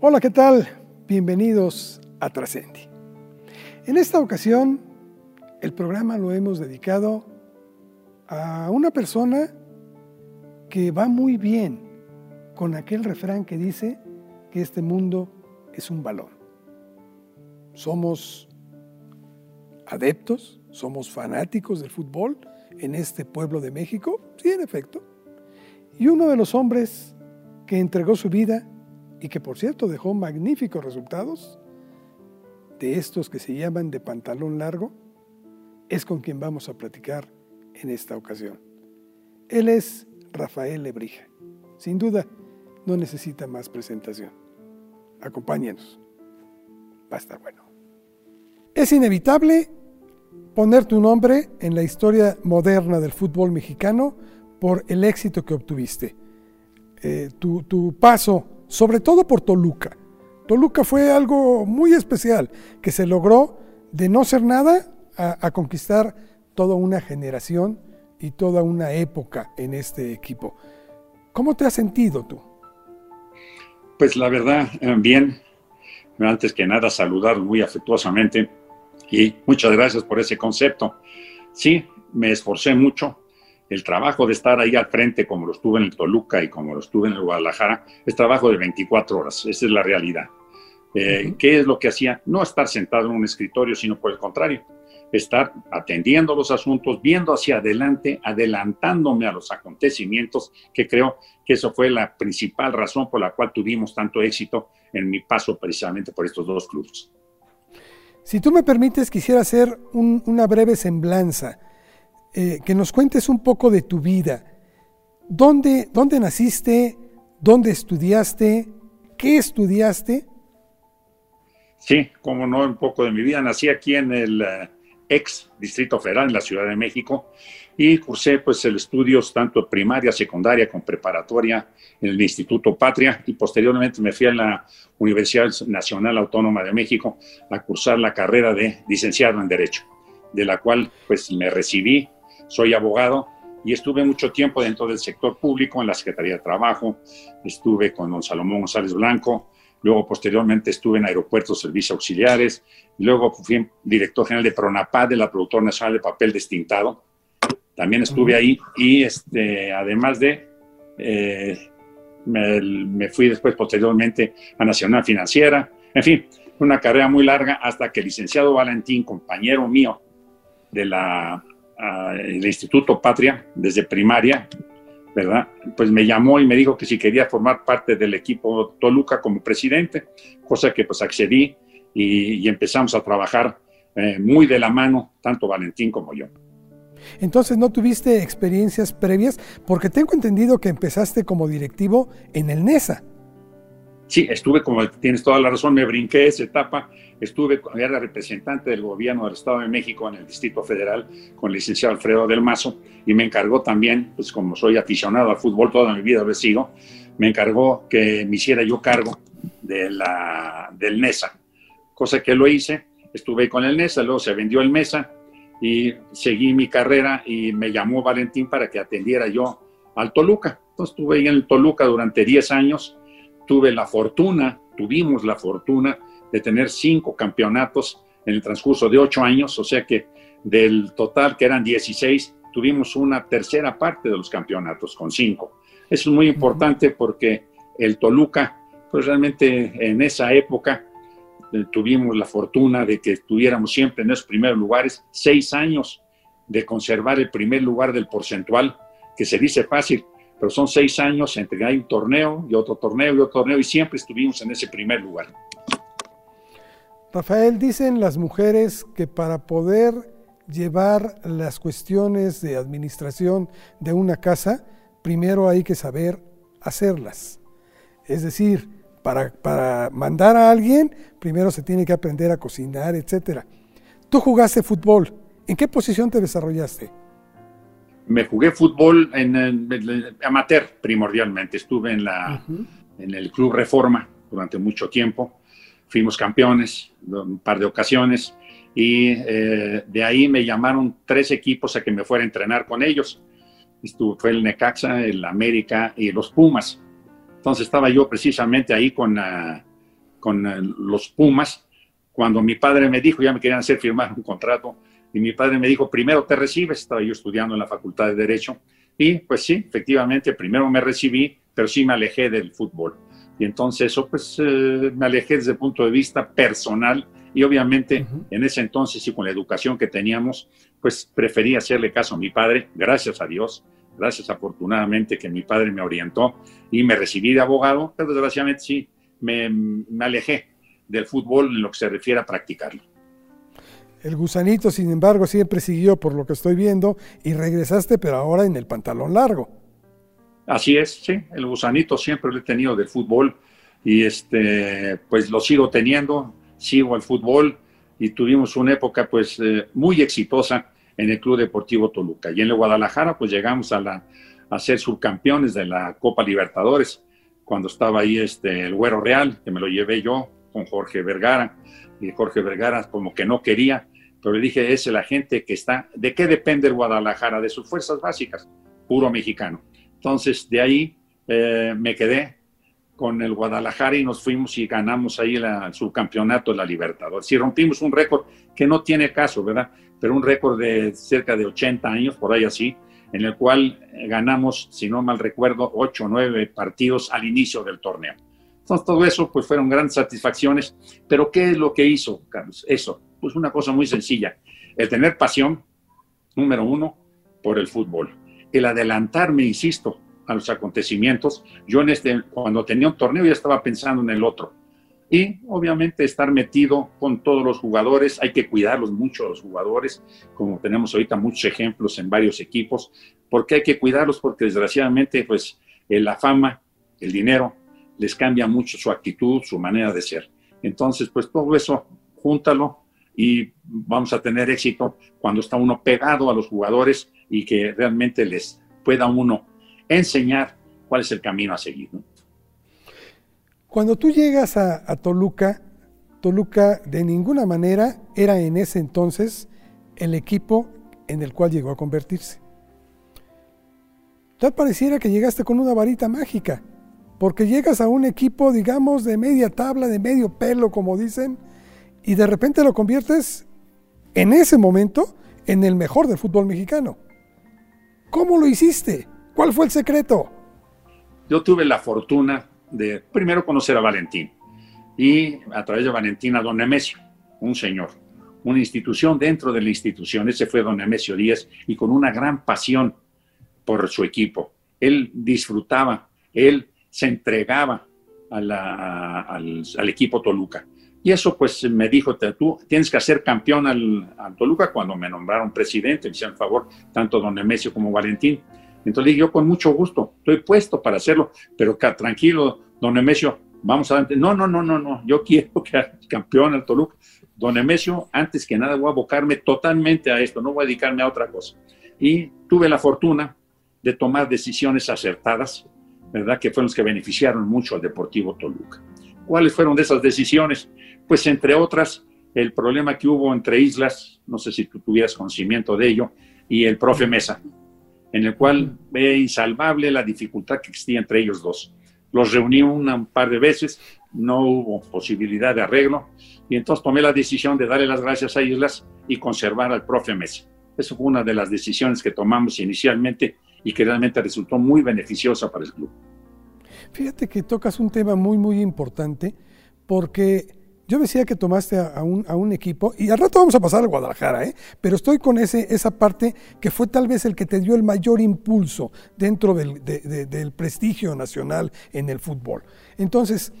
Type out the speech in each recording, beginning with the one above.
Hola, ¿qué tal? Bienvenidos a Trascendi. En esta ocasión, el programa lo hemos dedicado a una persona que va muy bien con aquel refrán que dice que este mundo es un balón. Somos adeptos, somos fanáticos del fútbol en este pueblo de México, sí, en efecto. Y uno de los hombres que entregó su vida y que por cierto dejó magníficos resultados, de estos que se llaman de pantalón largo, es con quien vamos a platicar en esta ocasión. Él es Rafael Lebrija. Sin duda, no necesita más presentación. Acompáñenos. Va a estar bueno. Es inevitable poner tu nombre en la historia moderna del fútbol mexicano por el éxito que obtuviste. Eh, tu, tu paso sobre todo por Toluca. Toluca fue algo muy especial, que se logró de no ser nada a, conquistar toda una generación y toda una época en este equipo. ¿Cómo te has sentido tú? Pues la verdad, eh, bien. Antes que nada, saludar muy afectuosamente y muchas gracias por ese concepto. Sí, me esforcé mucho, el trabajo de estar ahí al frente, como lo estuve en el Toluca y como lo estuve en el Guadalajara, es trabajo de 24 horas, esa es la realidad. Eh, ¿Qué es lo que hacía? No estar sentado en un escritorio, sino por el contrario, estar atendiendo los asuntos, viendo hacia adelante, adelantándome a los acontecimientos, que creo que eso fue la principal razón por la cual tuvimos tanto éxito en mi paso precisamente por estos dos clubes. Si tú me permites, quisiera hacer una breve semblanza eh, que nos cuentes un poco de tu vida. ¿Dónde, ¿Dónde naciste? ¿Dónde estudiaste? ¿Qué estudiaste? Sí, como no, un poco de mi vida. Nací aquí en el eh, ex Distrito Federal, en la Ciudad de México, y cursé pues el estudios tanto primaria, secundaria como preparatoria en el Instituto Patria y posteriormente me fui a la Universidad Nacional Autónoma de México a cursar la carrera de licenciado en Derecho, de la cual pues me recibí soy abogado y estuve mucho tiempo dentro del sector público en la Secretaría de Trabajo, estuve con don Salomón González Blanco, luego posteriormente estuve en Aeropuertos Servicios Auxiliares, luego fui director general de PRONAPAD, de la Productora Nacional de Papel Destintado, también estuve ahí y este, además de, eh, me, me, fui después posteriormente a Nacional Financiera, en fin, una carrera muy larga hasta que el licenciado Valentín, compañero mío de la el Instituto Patria desde primaria, ¿verdad? Pues me llamó y me dijo que si quería formar parte del equipo Toluca como presidente, cosa que pues accedí y, empezamos a trabajar eh, muy de la mano, tanto Valentín como yo. Entonces, ¿no tuviste experiencias previas? Porque tengo entendido que empezaste como directivo en el NESA. Sí, estuve, como tienes toda la razón, me brinqué esa etapa. Estuve, era representante del gobierno del Estado de México en el Distrito Federal con el licenciado Alfredo del Mazo y me encargó también, pues como soy aficionado al fútbol toda mi vida, lo he sido, me encargó que me hiciera yo cargo de la, del NESA, cosa que lo hice. Estuve con el NESA, luego se vendió el MESA y seguí mi carrera y me llamó Valentín para que atendiera yo al Toluca. Entonces estuve en el Toluca durante 10 años tuve la fortuna, tuvimos la fortuna de tener cinco campeonatos en el transcurso de ocho años, o sea que del total que eran 16, tuvimos una tercera parte de los campeonatos con cinco. Eso es muy importante porque el Toluca, pues realmente en esa época eh, tuvimos la fortuna de que estuviéramos siempre en esos primeros lugares, seis años de conservar el primer lugar del porcentual, que se dice fácil, pero son seis años entre hay un torneo y otro torneo y otro torneo y siempre estuvimos en ese primer lugar. Rafael, dicen las mujeres que para poder llevar las cuestiones de administración de una casa, primero hay que saber hacerlas. Es decir, para, para mandar a alguien, primero se tiene que aprender a cocinar, etc. Tú jugaste fútbol. ¿En qué posición te desarrollaste? me jugué fútbol en, amateur primordialmente. Estuve en, la, en el Club Reforma durante mucho tiempo. Fuimos campeones un par de ocasiones y eh, de ahí me llamaron tres equipos a que me fuera a entrenar con ellos. Estuvo, fue el Necaxa, el América y los Pumas. Entonces estaba yo precisamente ahí con, con eh, los Pumas, cuando mi padre me dijo, ya me querían hacer firmar un contrato, y mi padre me dijo, primero te recibes, estaba yo estudiando en la Facultad de Derecho, y pues sí, efectivamente, primero me recibí, pero sí me alejé del fútbol. Y entonces eso, pues eh, me alejé desde el punto de vista personal y obviamente en ese entonces y con la educación que teníamos, pues preferí hacerle caso a mi padre, gracias a Dios, gracias afortunadamente que mi padre me orientó y me recibí de abogado, pero desgraciadamente sí, me, me alejé del fútbol en lo que se refiere a practicarlo. El gusanito, sin embargo, siempre siguió por lo que estoy viendo y regresaste, pero ahora en el pantalón largo. Así es, sí, el gusanito siempre lo he tenido del fútbol y este, pues lo sigo teniendo, sigo al fútbol y tuvimos una época pues eh, muy exitosa en el Club Deportivo Toluca. Y en el Guadalajara pues llegamos a, la, a ser subcampeones de la Copa Libertadores, cuando estaba ahí este, el Güero Real, que me lo llevé yo con Jorge Vergara y Jorge Vergara como que no quería, pero le dije, es la gente que está, ¿de qué depende el Guadalajara? De sus fuerzas básicas, puro mexicano. Entonces, de ahí eh, me quedé con el Guadalajara y nos fuimos y ganamos ahí el subcampeonato de la Libertadores. Si rompimos un récord que no tiene caso, ¿verdad? Pero un récord de cerca de 80 años, por ahí así, en el cual ganamos, si no mal recuerdo, 8 o 9 partidos al inicio del torneo. Entonces, todo eso, pues fueron grandes satisfacciones. Pero, ¿qué es lo que hizo, Carlos? Eso, pues una cosa muy sencilla. El tener pasión, número uno, por el fútbol. El adelantarme, insisto, a los acontecimientos. Yo en este, cuando tenía un torneo ya estaba pensando en el otro. Y obviamente estar metido con todos los jugadores, hay que cuidarlos mucho los jugadores, como tenemos ahorita muchos ejemplos en varios equipos, porque hay que cuidarlos porque desgraciadamente pues la fama, el dinero, les cambia mucho su actitud, su manera de ser. Entonces, pues todo eso, júntalo y vamos a tener éxito cuando está uno pegado a los jugadores y que realmente les pueda uno enseñar cuál es el camino a seguir. Cuando tú llegas a, a, Toluca, Toluca de ninguna manera era en ese entonces el equipo en el cual llegó a convertirse. Tal pareciera que llegaste con una varita mágica porque llegas a un equipo, digamos, de media tabla, de medio pelo, como dicen, y de repente lo conviertes en ese momento en el mejor del fútbol mexicano. ¿Cómo lo hiciste? ¿Cuál fue el secreto? Yo tuve la fortuna de primero conocer a Valentín y a través de Valentín a don Nemesio, un señor, una institución dentro de la institución. Ese fue don Nemesio Díaz y con una gran pasión por su equipo. Él disfrutaba, él se entregaba al, equipo Toluca. Y eso pues me dijo, tú tienes que hacer campeón al, Toluca cuando me nombraron presidente, me hicieron favor tanto don Nemesio como Valentín. Entonces yo con mucho gusto, estoy puesto para hacerlo, pero tranquilo, don Nemesio, vamos adelante. No, no, no, no, no, yo quiero que campeón al Toluca. Don Nemesio, antes que nada voy a abocarme totalmente a esto, no voy a dedicarme a otra cosa. Y tuve la fortuna de tomar decisiones acertadas, ¿verdad? Que fueron los que beneficiaron mucho al Deportivo Toluca. ¿Cuáles fueron de esas decisiones? Pues entre otras, el problema que hubo entre Islas, no sé si tú tuvieras conocimiento de ello, y el profe Mesa, en el cual ve insalvable la dificultad que existía entre ellos dos. Los reuní un par de veces, no hubo posibilidad de arreglo, y entonces tomé la decisión de darle las gracias a Islas y conservar al profe Mesa. Eso fue una de las decisiones que tomamos inicialmente y que realmente resultó muy beneficiosa para el club. Fíjate que tocas un tema muy, muy importante, porque yo decía que tomaste a, un, equipo, y al rato vamos a pasar al Guadalajara, ¿eh? pero estoy con ese, esa parte que fue tal vez el que te dio el mayor impulso dentro del, del prestigio nacional en el fútbol. Entonces,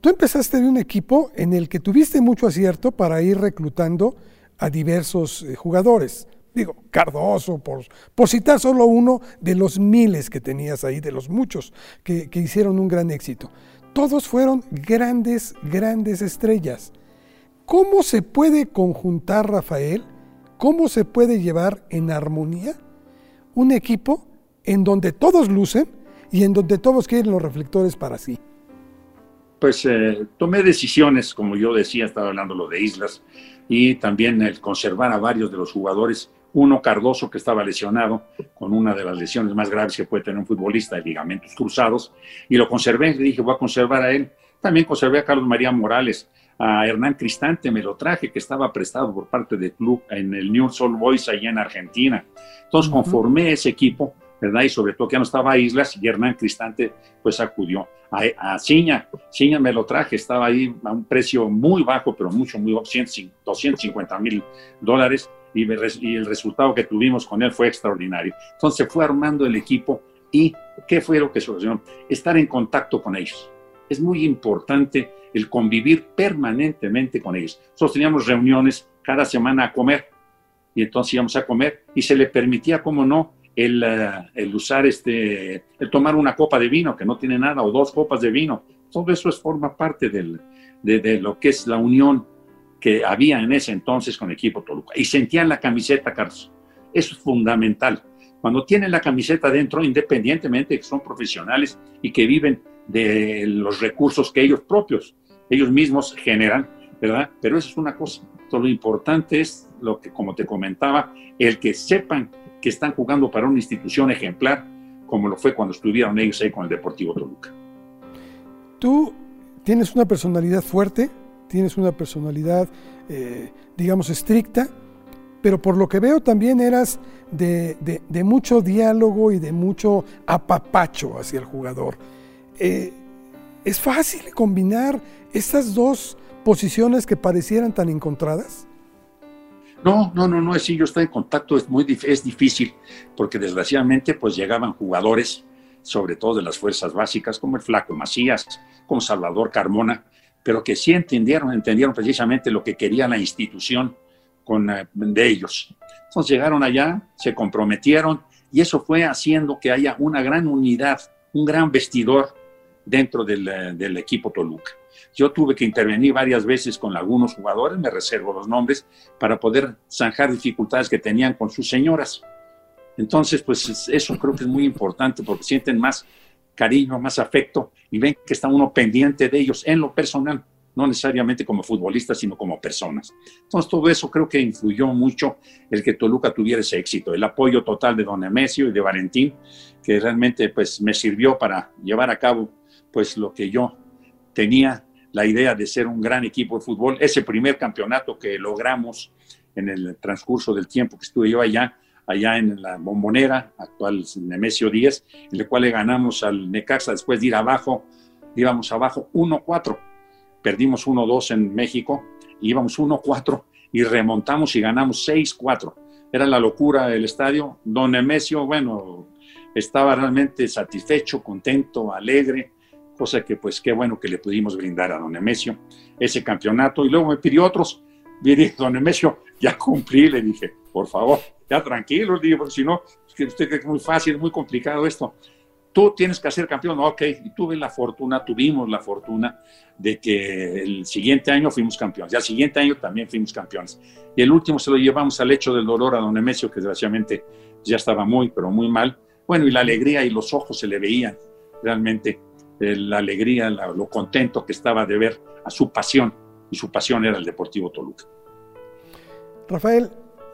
tú empezaste de un equipo en el que tuviste mucho acierto para ir reclutando a diversos eh, jugadores digo, Cardoso, por, citar solo uno de los miles que tenías ahí, de los muchos que, que hicieron un gran éxito. Todos fueron grandes, grandes estrellas. ¿Cómo se puede conjuntar, Rafael? ¿Cómo se puede llevar en armonía un equipo en donde todos lucen y en donde todos quieren los reflectores para sí? Pues eh, tomé decisiones, como yo decía, estaba hablando lo de Islas, y también el conservar a varios de los jugadores uno Cardoso que estaba lesionado con una de las lesiones más graves que puede tener un futbolista, de ligamentos cruzados, y lo conservé, le dije, voy a conservar a él, También conservé a Carlos María Morales, a Hernán Cristante, me lo traje, que estaba prestado por parte del club en el New Soul Boys allá en Argentina. Entonces conformé ese equipo, ¿verdad? Y sobre todo que ya no estaba Islas y Hernán Cristante pues acudió. A, a Ciña, Ciña me lo traje, estaba ahí a un precio muy bajo, pero mucho, muy bajo, 250 mil dólares y, y el resultado que tuvimos con él fue extraordinario. Entonces fue armando el equipo y ¿qué fue lo que solucionó? Estar en contacto con ellos. Es muy importante el convivir permanentemente con ellos. Nosotros teníamos reuniones cada semana a comer y entonces íbamos a comer y se le permitía, como no, el, eh, el, usar este, el tomar una copa de vino, que no tiene nada, o dos copas de vino. Todo eso es, forma parte del, de, de, lo que es la unión que había en ese entonces con el equipo Toluca. Y sentían la camiseta, Carlos. Es fundamental. Cuando tienen la camiseta dentro, independientemente de que son profesionales y que viven de los recursos que ellos propios, ellos mismos generan, ¿verdad? Pero eso es una cosa. Todo lo importante es lo que, como te comentaba, el que sepan que están jugando para una institución ejemplar, como lo fue cuando estuvieron ellos ahí con el Deportivo Toluca. Tú tienes una personalidad fuerte, tienes una personalidad, eh, digamos, estricta, pero por lo que veo también eras de, de, mucho diálogo y de mucho apapacho hacia el jugador. Eh, ¿Es fácil combinar estas dos posiciones que parecieran tan encontradas? No, no, no, no, es si yo estoy en contacto, es muy es difícil, porque desgraciadamente pues llegaban jugadores, sobre todo de las fuerzas básicas, como el Flaco Macías, como Salvador Carmona, pero que sí entendieron, entendieron precisamente lo que quería la institución con, eh, de ellos. Entonces llegaron allá, se comprometieron y eso fue haciendo que haya una gran unidad, un gran vestidor dentro del, eh, del, equipo Toluca. Yo tuve que intervenir varias veces con algunos jugadores, me reservo los nombres, para poder zanjar dificultades que tenían con sus señoras. Entonces, pues eso creo que es muy importante porque sienten más cariño, más afecto y ven que está uno pendiente de ellos en lo personal, no necesariamente como futbolistas, sino como personas. Entonces, todo eso creo que influyó mucho el que Toluca tuviera ese éxito, el apoyo total de Don Emesio y de Valentín, que realmente pues me sirvió para llevar a cabo pues lo que yo tenía la idea de ser un gran equipo de fútbol. Ese primer campeonato que logramos en el transcurso del tiempo que estuve yo allá, allá en la Bombonera, actual Nemesio 10, en el cual le ganamos al Necaxa después de ir abajo, íbamos abajo 1-4. Perdimos 1-2 en México, íbamos 1-4 y remontamos y ganamos 6-4. Era la locura del estadio. Don Nemesio, bueno, estaba realmente satisfecho, contento, alegre cosa que pues qué bueno que le pudimos brindar a don Nemesio ese campeonato. Y luego me pidió otros, mire, don Nemesio, ya cumplí, le dije, por favor, ya tranquilo, digo, porque si no, es que usted cree que es muy fácil, muy complicado esto. Tú tienes que ser campeón, ok, y tuve la fortuna, tuvimos la fortuna de que el siguiente año fuimos campeones, ya el siguiente año también fuimos campeones. Y el último se lo llevamos al hecho del dolor a don Nemesio, que desgraciadamente ya estaba muy, pero muy mal. Bueno, y la alegría y los ojos se le veían realmente la alegría, lo contento que estaba de ver a su pasión, y su pasión era el Deportivo Toluca. Rafael,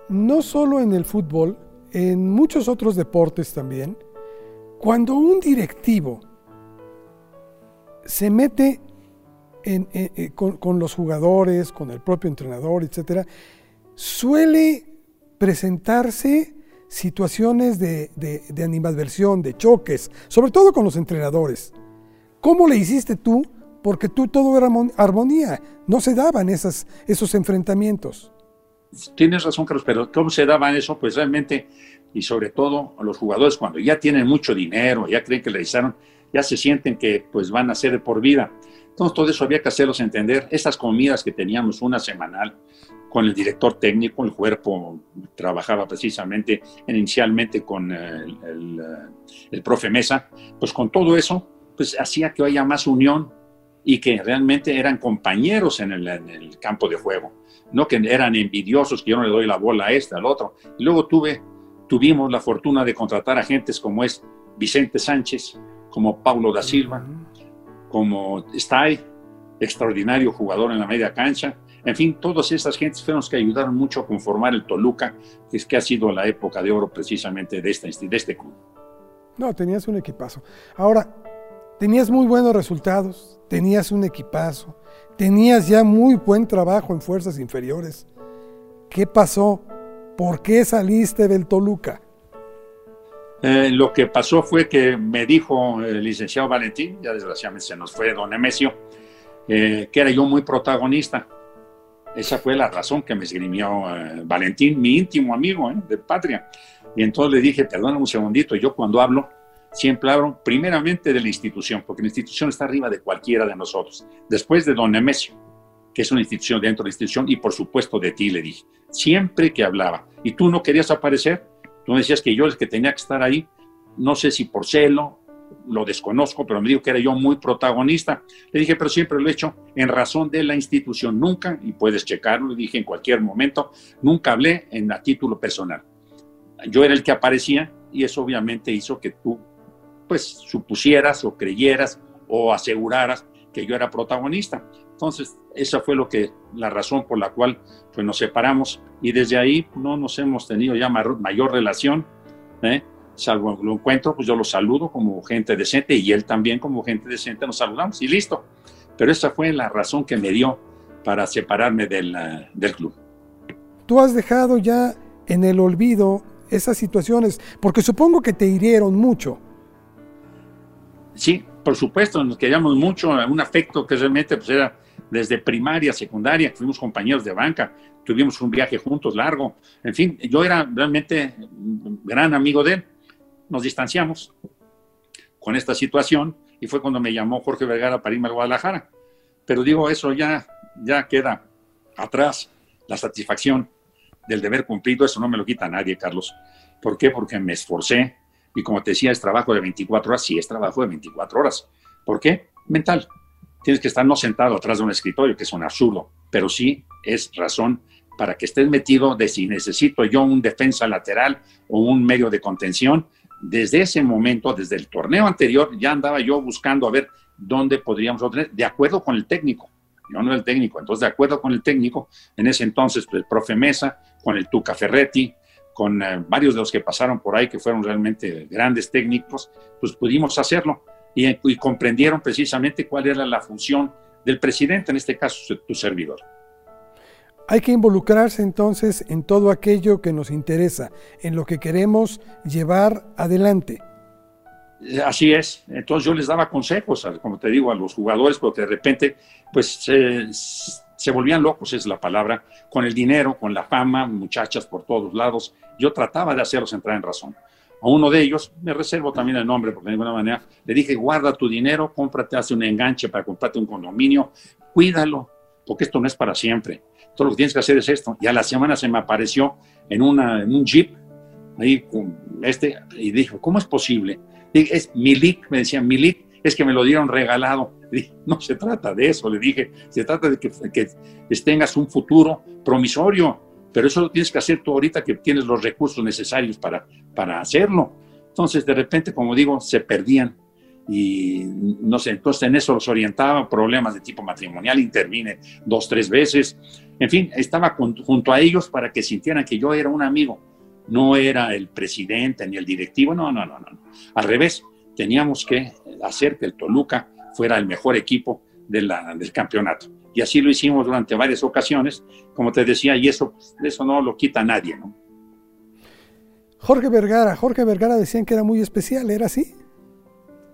no solo en el fútbol, en muchos otros deportes también, cuando un directivo se mete eh, con, los jugadores, con el propio entrenador, etc., suele presentarse situaciones de, de animadversión, de choques, sobre todo con los entrenadores. ¿Cómo le hiciste tú? Porque tú todo era armonía, no se daban esos enfrentamientos. Tienes razón, Carlos, pero ¿cómo se daban eso? Pues realmente, y sobre todo los jugadores cuando ya tienen mucho dinero, ya creen que le hicieron, ya se sienten que pues van a ser por vida. Entonces todo eso había que hacerlos entender. Esas comidas que teníamos una semanal con el director técnico, el cuerpo trabajaba precisamente inicialmente con el, el, el profe Mesa, pues con todo eso pues hacía que haya más unión y que realmente eran compañeros en el, campo de juego, no que eran envidiosos, que yo no le doy la bola a este, al otro. Y luego tuve, tuvimos la fortuna de contratar a gentes como es Vicente Sánchez, como Paulo da Silva, como Stay, extraordinario jugador en la media cancha. En fin, todas esas gentes fueron los que ayudaron mucho a conformar el Toluca, que es que ha sido la época de oro precisamente de este, de este club. No, tenías un equipazo. Ahora, Tenías muy buenos resultados, tenías un equipazo, tenías ya muy buen trabajo en fuerzas inferiores. ¿Qué pasó? ¿Por qué saliste del Toluca? Eh, lo que pasó fue que me dijo el licenciado Valentín, ya desgraciadamente se nos fue don Emesio, eh, que era yo muy protagonista. Esa fue la razón que me esgrimió eh, Valentín, mi íntimo amigo de patria. Y entonces le dije, perdóname un segundito, yo cuando hablo, siempre hablo primeramente de la institución, porque la institución está arriba de cualquiera de nosotros. Después de don Nemesio, que es una institución dentro de la institución, y por supuesto de ti, le dije, siempre que hablaba. Y tú no querías aparecer, tú me decías que yo el que tenía que estar ahí, no sé si por celo, lo desconozco, pero me dijo que era yo muy protagonista. Le dije, pero siempre lo he hecho en razón de la institución. Nunca, y puedes checarlo, le dije en cualquier momento, nunca hablé en a título personal. Yo era el que aparecía y eso obviamente hizo que tú pues supusieras o creyeras o aseguraras que yo era protagonista. Entonces, esa fue lo que, la razón por la cual pues, nos separamos y desde ahí no nos hemos tenido ya mayor, relación. ¿eh? Salvo lo encuentro, pues yo lo saludo como gente decente y él también como gente decente nos saludamos y listo. Pero esa fue la razón que me dio para separarme del, eh, del club. Tú has dejado ya en el olvido esas situaciones, porque supongo que te hirieron mucho. Sí, por supuesto, nos queríamos mucho, un afecto que realmente pues, era desde primaria, secundaria, fuimos compañeros de banca, tuvimos un viaje juntos largo, en fin, yo era realmente gran amigo de él. Nos distanciamos con esta situación y fue cuando me llamó Jorge Vergara para irme a Guadalajara. Pero digo, eso ya, ya queda atrás, la satisfacción del deber cumplido, eso no me lo quita nadie, Carlos. ¿Por qué? Porque me esforcé y como te decía, es trabajo de 24 horas, sí es trabajo de 24 horas. ¿Por qué? Mental. Tienes que estar no sentado atrás de un escritorio, que es un absurdo, pero sí es razón para que estés metido de si necesito yo un defensa lateral o un medio de contención. Desde ese momento, desde el torneo anterior, ya andaba yo buscando a ver dónde podríamos obtener, de acuerdo con el técnico. Yo no el técnico, entonces de acuerdo con el técnico, en ese entonces pues, el profe Mesa, con el Tuca Ferretti, con eh, varios de los que pasaron por ahí, que fueron realmente grandes técnicos, pues pudimos hacerlo y, y comprendieron precisamente cuál era la función del presidente, en este caso tu servidor. Hay que involucrarse entonces en todo aquello que nos interesa, en lo que queremos llevar adelante. Así es. Entonces yo les daba consejos, como te digo, a los jugadores, porque de repente, pues se volvían locos, es la palabra, con el dinero, con la fama, muchachas por todos lados. Yo trataba de hacerlos entrar en razón. A uno de ellos, me reservo también el nombre, porque de ninguna manera, le dije, guarda tu dinero, cómprate, hace un enganche para comprarte un condominio, cuídalo, porque esto no es para siempre. Todo lo que tienes que hacer es esto. Y a la semana se me apareció en, un jeep, ahí este, y dijo, ¿cómo es posible? es Milik, me decían, Milik, es que me lo dieron regalado. no se trata de eso, le dije, se trata de que, que tengas un futuro promisorio, pero eso lo tienes que hacer tú ahorita que tienes los recursos necesarios para, para hacerlo. Entonces, de repente, como digo, se perdían y no sé, entonces en eso los orientaba, problemas de tipo matrimonial, intervine dos, tres veces, en fin, estaba junto a ellos para que sintieran que yo era un amigo no era el presidente ni el directivo, no, no, no, no. Al revés, teníamos que hacer que el Toluca fuera el mejor equipo del campeonato. Y así lo hicimos durante varias ocasiones, como te decía, y eso, eso no lo quita nadie, ¿no? Jorge Vergara, Jorge Vergara decían que era muy especial, ¿era así?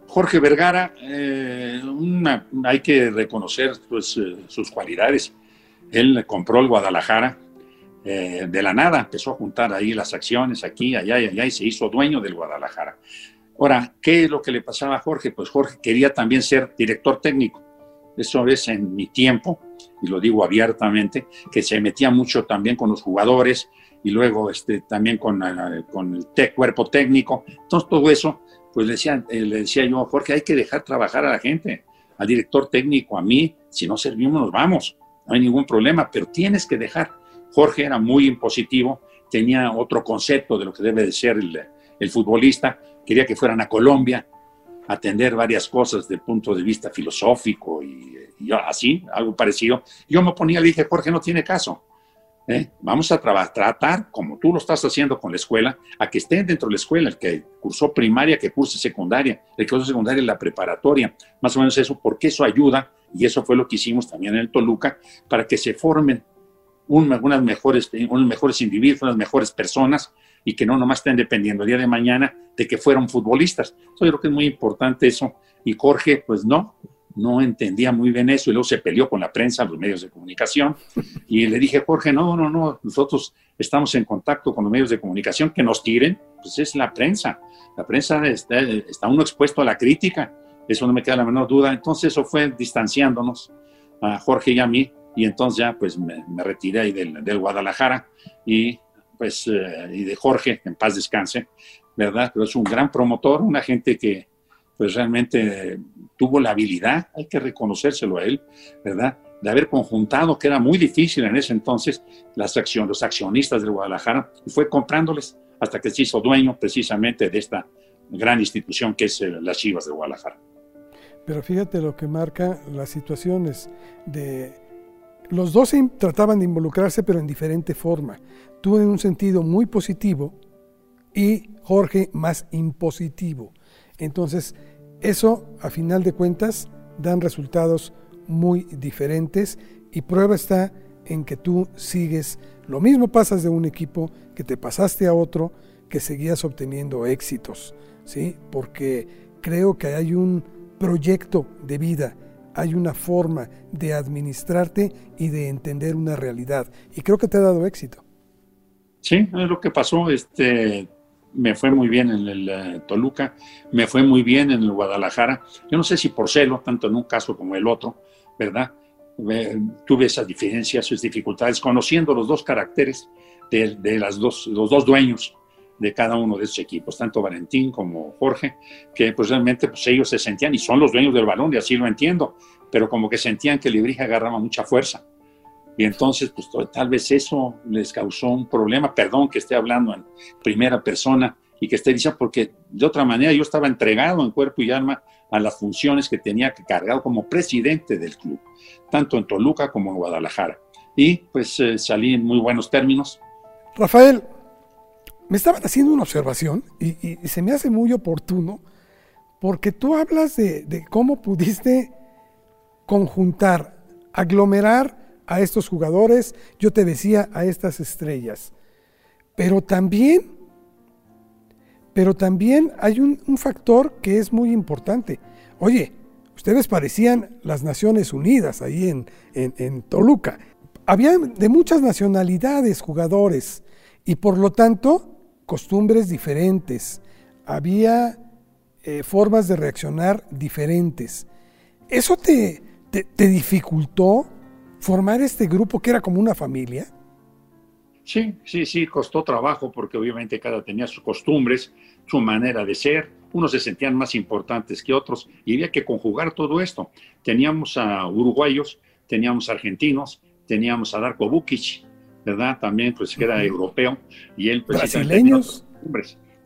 Jorge Vergara, eh, hay que reconocer pues, eh, sus cualidades. Él compró el Guadalajara, eh, de la nada empezó a juntar ahí las acciones aquí, allá y allá y se hizo dueño del Guadalajara. Ahora, ¿qué es lo que le pasaba a Jorge? Pues Jorge quería también ser director técnico. Eso es en mi tiempo, y lo digo abiertamente, que se metía mucho también con los jugadores y luego este, también con, eh, con el cuerpo técnico. Entonces, todo eso, pues le decía, eh, le decía yo, Jorge, hay que dejar trabajar a la gente, al director técnico, a mí, si no servimos nos vamos, no hay ningún problema, pero tienes que dejar Jorge era muy impositivo, tenía otro concepto de lo que debe de ser el, futbolista, quería que fueran a Colombia a atender varias cosas desde el punto de vista filosófico y, así, algo parecido. Yo me ponía, le dije, Jorge, no tiene caso. ¿eh? Vamos a tratar, como tú lo estás haciendo con la escuela, a que estén dentro de la escuela, el que cursó primaria, que curse secundaria, el que cursó secundaria, la preparatoria, más o menos eso, porque eso ayuda, y eso fue lo que hicimos también en el Toluca, para que se formen unas mejores, unos mejores individuos, unas mejores personas, y que no nomás estén dependiendo el día de mañana de que fueran futbolistas. yo creo que es muy importante eso. Y Jorge, pues no, no entendía muy bien eso y luego se peleó con la prensa, los medios de comunicación. Y le dije, Jorge, no, no, no, nosotros estamos en contacto con los medios de comunicación, que nos tiren, pues es la prensa. La prensa está, está uno expuesto a la crítica, eso no me queda la menor duda. Entonces eso fue distanciándonos a Jorge y a mí y entonces ya pues me, retiré ahí del, del, Guadalajara y pues eh, y de Jorge, en paz descanse, ¿verdad? Pero es un gran promotor, una gente que pues realmente tuvo la habilidad, hay que reconocérselo a él, ¿verdad? De haber conjuntado, que era muy difícil en ese entonces, las acción, los accionistas del Guadalajara, y fue comprándoles hasta que se hizo dueño precisamente de esta gran institución que es eh, las Chivas de Guadalajara. Pero fíjate lo que marca las situaciones de los dos trataban de involucrarse, pero en diferente forma. Tú en un sentido muy positivo y Jorge más impositivo. Entonces, eso, a final de cuentas, dan resultados muy diferentes y prueba está en que tú sigues, lo mismo pasas de un equipo que te pasaste a otro, que seguías obteniendo éxitos, ¿sí? Porque creo que hay un proyecto de vida hay una forma de administrarte y de entender una realidad. Y creo que te ha dado éxito. Sí, es lo que pasó. Este, me fue muy bien en el eh, Toluca, me fue muy bien en el Guadalajara. Yo no sé si por celo, tanto en un caso como el otro, ¿verdad? tuve esas diferencias, sus dificultades, conociendo los dos caracteres de, de las dos, los dos dueños de cada uno de esos equipos, tanto Valentín como Jorge, que pues realmente pues ellos se sentían, y son los dueños del balón, y así lo entiendo, pero como que sentían que Librija agarraba mucha fuerza. Y entonces, pues tal vez eso les causó un problema, perdón que esté hablando en primera persona y que esté diciendo, porque de otra manera yo estaba entregado en cuerpo y alma a las funciones que tenía que cargar como presidente del club, tanto en Toluca como en Guadalajara. Y pues eh, salí en muy buenos términos. Rafael, me estaban haciendo una observación y, se me hace muy oportuno porque tú hablas de, cómo pudiste conjuntar, aglomerar a estos jugadores, yo te decía a estas estrellas, pero también, pero también hay un, factor que es muy importante. Oye, ustedes parecían las Naciones Unidas ahí en, en Toluca. Había de muchas nacionalidades jugadores y por lo tanto costumbres diferentes, había eh, formas de reaccionar diferentes. ¿Eso te, te, dificultó formar este grupo que era como una familia? Sí, sí, sí, costó trabajo porque obviamente cada tenía sus costumbres, su manera de ser, unos se sentían más importantes que otros y había que conjugar todo esto. Teníamos a uruguayos, teníamos argentinos, teníamos a Darko Bukic, ¿verdad? También, pues que era europeo, y él pues, brasileños.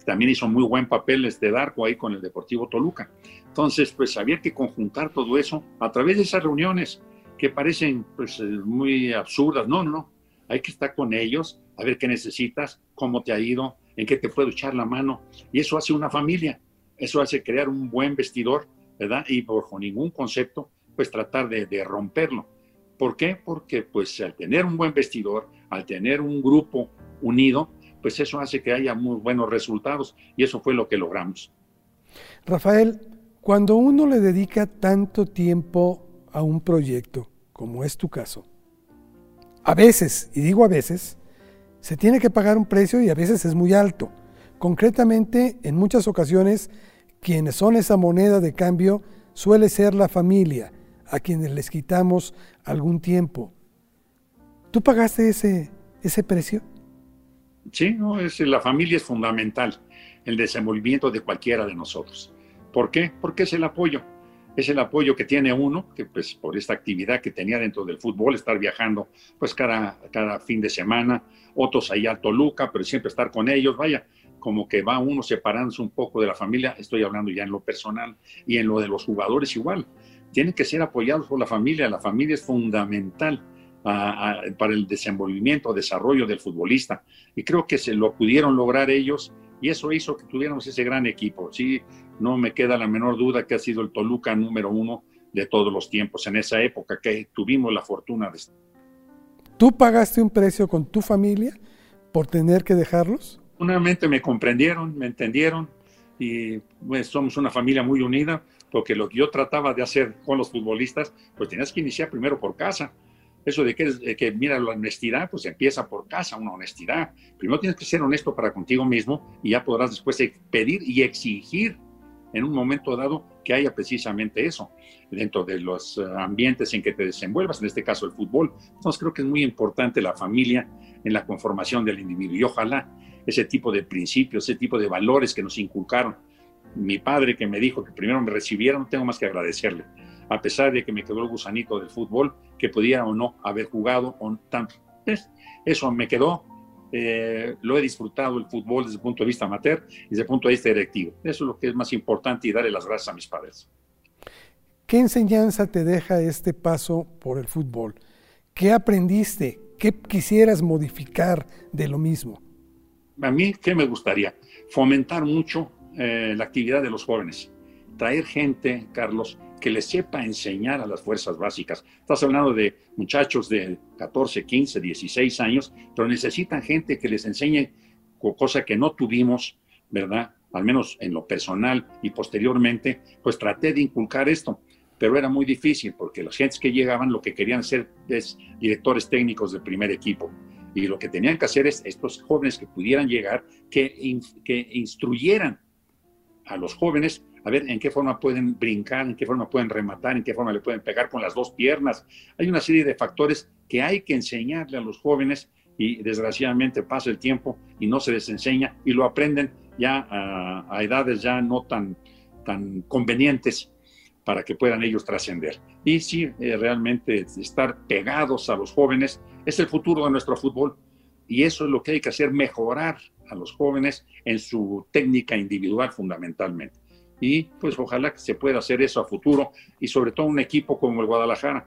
También hizo muy buen papel este Darko ahí con el Deportivo Toluca. Entonces, pues había que conjuntar todo eso a través de esas reuniones que parecen pues eh, muy absurdas. No, no, hay que estar con ellos, a ver qué necesitas, cómo te ha ido, en qué te puedo echar la mano. Y eso hace una familia, eso hace crear un buen vestidor, ¿verdad? Y bajo ningún concepto, pues tratar de, de romperlo. ¿Por qué? Porque pues al tener un buen vestidor, al tener un grupo unido, pues eso hace que haya muy buenos resultados y eso fue lo que logramos. Rafael, cuando uno le dedica tanto tiempo a un proyecto, como es tu caso, a veces, y digo a veces, se tiene que pagar un precio y a veces es muy alto. Concretamente, en muchas ocasiones, quienes son esa moneda de cambio suele ser la familia, a quienes les quitamos algún tiempo. ¿Tú pagaste ese, ese precio? Sí, no, es, la familia es fundamental, el desenvolvimiento de cualquiera de nosotros. ¿Por qué? Porque es el apoyo. Es el apoyo que tiene uno, que pues por esta actividad que tenía dentro del fútbol, estar viajando pues cada, cada fin de semana, otros allá a Toluca, pero siempre estar con ellos, vaya, como que va uno separándose un poco de la familia, estoy hablando ya en lo personal y en lo de los jugadores igual, tienen que ser apoyados por la familia, la familia es fundamental para el desenvolvimiento, desarrollo del futbolista. Y creo que se lo pudieron lograr ellos y eso hizo que tuviéramos ese gran equipo. Sí, no me queda la menor duda que ha sido el Toluca número uno de todos los tiempos en esa época que tuvimos la fortuna de ¿Tú pagaste un precio con tu familia por tener que dejarlos? Nuevamente me comprendieron, me entendieron y pues, somos una familia muy unida porque lo que yo trataba de hacer con los futbolistas, pues tenías que iniciar primero por casa. Eso de que, que, mira, la honestidad, pues empieza por casa, una honestidad. Primero tienes que ser honesto para contigo mismo y ya podrás después pedir y exigir en un momento dado que haya precisamente eso dentro de los eh, ambientes en que te desenvuelvas, en este caso el fútbol. Entonces creo que es muy importante la familia en la conformación del individuo y ojalá ese tipo de principios, ese tipo de valores que nos inculcaron. Mi padre que me dijo que primero me recibiera, no tengo más que agradecerle, a pesar de que me quedó el gusanito del fútbol, que pudiera o no haber jugado o tanto. Eso me quedó eh, lo he disfrutado el fútbol desde el punto de vista amateur y desde el punto de vista directivo. Eso es lo que es más importante y darle las gracias a mis padres. ¿Qué enseñanza te deja este paso por el fútbol? ¿Qué aprendiste? ¿Qué quisieras modificar de lo mismo? A mí, ¿qué me gustaría? Fomentar mucho eh, la actividad de los jóvenes. Traer gente, Carlos, que les sepa enseñar a las fuerzas básicas. Estás hablando de muchachos de 14, 15, 16 años, pero necesitan gente que les enseñe cosa que no tuvimos, ¿verdad? Al menos en lo personal y posteriormente, pues traté de inculcar esto, pero era muy difícil porque las gentes que llegaban lo que querían ser es directores técnicos del primer equipo. Y lo que tenían que hacer es estos jóvenes que pudieran llegar, que, que instruyeran a los jóvenes a ver en qué forma pueden brincar, en qué forma pueden rematar, en qué forma le pueden pegar con las dos piernas. Hay una serie de factores que hay que enseñarle a los jóvenes y desgraciadamente pasa el tiempo y no se les enseña y lo aprenden ya a, edades ya no tan, tan convenientes para que puedan ellos trascender. Y sí, eh, realmente estar pegados a los jóvenes es el futuro de nuestro fútbol y eso es lo que hay que hacer, mejorar a los jóvenes en su técnica individual fundamentalmente y pues ojalá que se pueda hacer eso a futuro y sobre todo un equipo como el Guadalajara,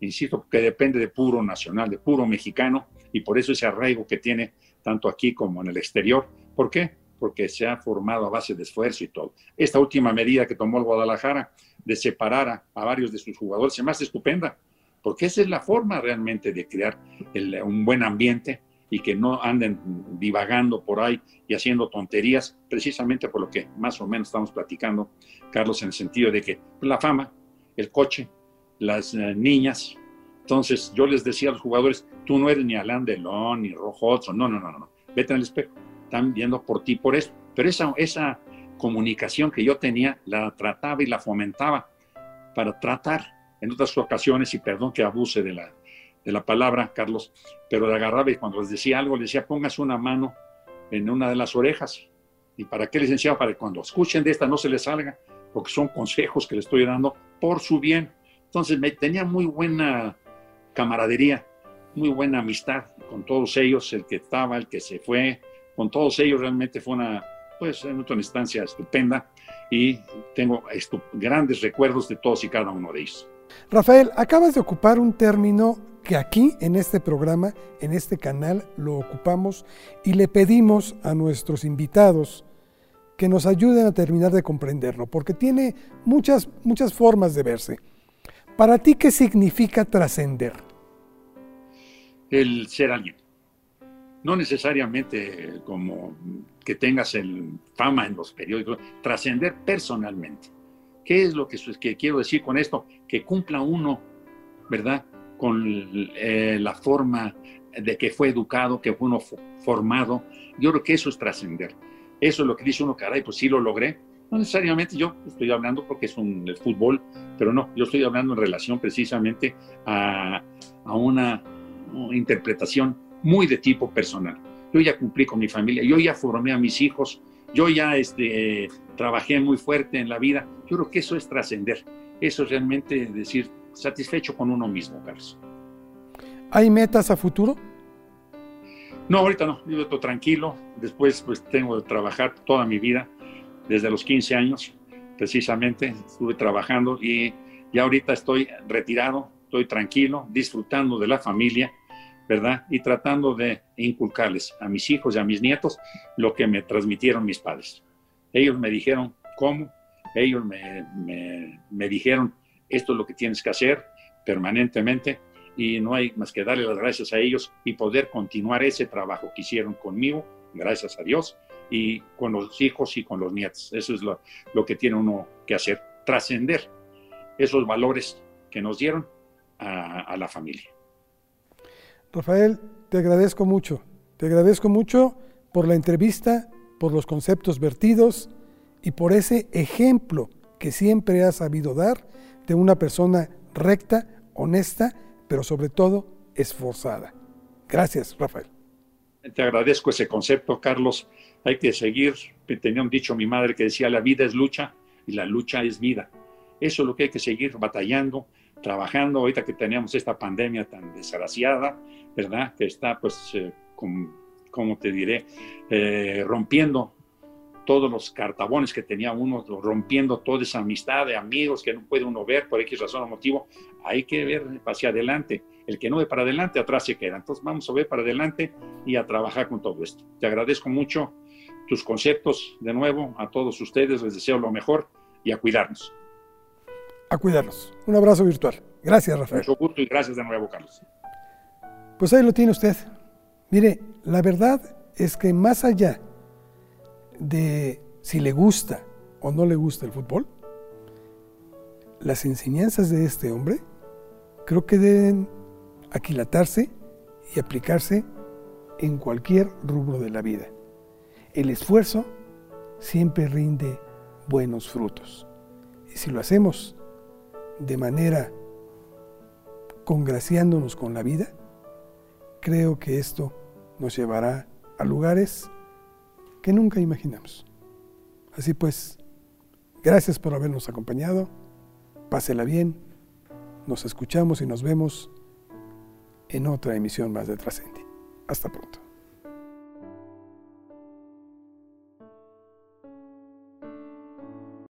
insisto, que depende de puro nacional, de puro mexicano y por eso ese arraigo que tiene tanto aquí como en el exterior. ¿Por qué? Porque se ha formado a base de esfuerzo y todo. Esta última medida que tomó el Guadalajara de separar a, varios de sus jugadores se me hace estupenda, porque esa es la forma realmente de crear un buen ambiente y que no anden divagando por ahí y haciendo tonterías, precisamente por lo que más o menos estamos platicando, Carlos, en el sentido de que la fama, el coche, las eh, niñas. Entonces yo les decía a los jugadores, tú no eres ni Alain Delon, ni Rojo no, no, no, no, vete el espejo, están viendo por ti por eso. Pero esa, esa comunicación que yo tenía la trataba y la fomentaba para tratar en otras ocasiones, y perdón que abuse de la, de la palabra, Carlos, pero le agarraba y cuando les decía algo, le decía, póngase una mano en una de las orejas. ¿Y para qué, licenciado? Para que cuando escuchen de esta no se les salga, porque son consejos que le estoy dando por su bien. Entonces, me tenía muy buena camaradería, muy buena amistad con todos ellos, el que estaba, el que se fue, con todos ellos realmente fue una, pues, en otra instancia estupenda y tengo grandes recuerdos de todos y cada uno de ellos. Rafael, acabas de ocupar un término que aquí en este programa, en este canal, lo ocupamos y le pedimos a nuestros invitados que nos ayuden a terminar de comprenderlo, porque tiene muchas, muchas formas de verse. Para ti, ¿qué significa trascender? El ser alguien. No necesariamente como que tengas el fama en los periódicos, trascender personalmente. ¿Qué es lo que, quiero decir con esto? Que cumpla uno, ¿verdad? con eh, la forma de que fue educado, que fue uno formado. Yo creo que eso es trascender. Eso es lo que dice uno, caray, pues sí lo logré. No necesariamente yo estoy hablando porque es un, el fútbol, pero no, yo estoy hablando en relación precisamente a, a una, interpretación muy de tipo personal. Yo ya cumplí con mi familia, yo ya formé a mis hijos, yo ya este, trabajé muy fuerte en la vida. Yo creo que eso es trascender. Eso es realmente decir, satisfecho con uno mismo, Carlos. ¿Hay metas a futuro? No, ahorita no, yo estoy tranquilo. Después, pues tengo que trabajar toda mi vida, desde los 15 años, precisamente, estuve trabajando y ya ahorita estoy retirado, estoy tranquilo, disfrutando de la familia, ¿verdad? Y tratando de inculcarles a mis hijos y a mis nietos lo que me transmitieron mis padres. Ellos me dijeron cómo, ellos me, me dijeron esto es lo que tienes que hacer permanentemente y no hay más que darle las gracias a ellos y poder continuar ese trabajo que hicieron conmigo, gracias a Dios, y con los hijos y con los nietos. Eso es lo, lo que tiene uno que hacer, trascender esos valores que nos dieron a, a la familia. Rafael, te agradezco mucho, te agradezco mucho por la entrevista, por los conceptos vertidos y por ese ejemplo que siempre has sabido dar de una persona recta, honesta, pero sobre todo esforzada. Gracias, Rafael. Te agradezco ese concepto, Carlos. Hay que seguir, tenía un dicho mi madre que decía, la vida es lucha y la lucha es vida. Eso es lo que hay que seguir batallando, trabajando, ahorita que tenemos esta pandemia tan desgraciada, ¿verdad? Que está, pues, eh, como te diré, eh, rompiendo todos los cartabones que tenía uno, rompiendo toda esa amistad de amigos que no puede uno ver por X razón o motivo, hay que ver hacia adelante. El que no ve para adelante, atrás se queda. Entonces vamos a ver para adelante y a trabajar con todo esto. Te agradezco mucho tus conceptos de nuevo, a todos ustedes les deseo lo mejor y a cuidarnos. A cuidarnos. Un abrazo virtual. Gracias, Rafael. Mucho gusto y gracias de nuevo, Carlos. Pues ahí lo tiene usted. Mire, la verdad es que más allá de si le gusta o no le gusta el fútbol, las enseñanzas de este hombre creo que deben aquilatarse y aplicarse en cualquier rubro de la vida. El esfuerzo siempre rinde buenos frutos. Y si lo hacemos de manera congraciándonos con la vida, creo que esto nos llevará a lugares que nunca imaginamos. Así pues, gracias por habernos acompañado, pásela bien, nos escuchamos y nos vemos en otra emisión más de Trascendi. Hasta pronto.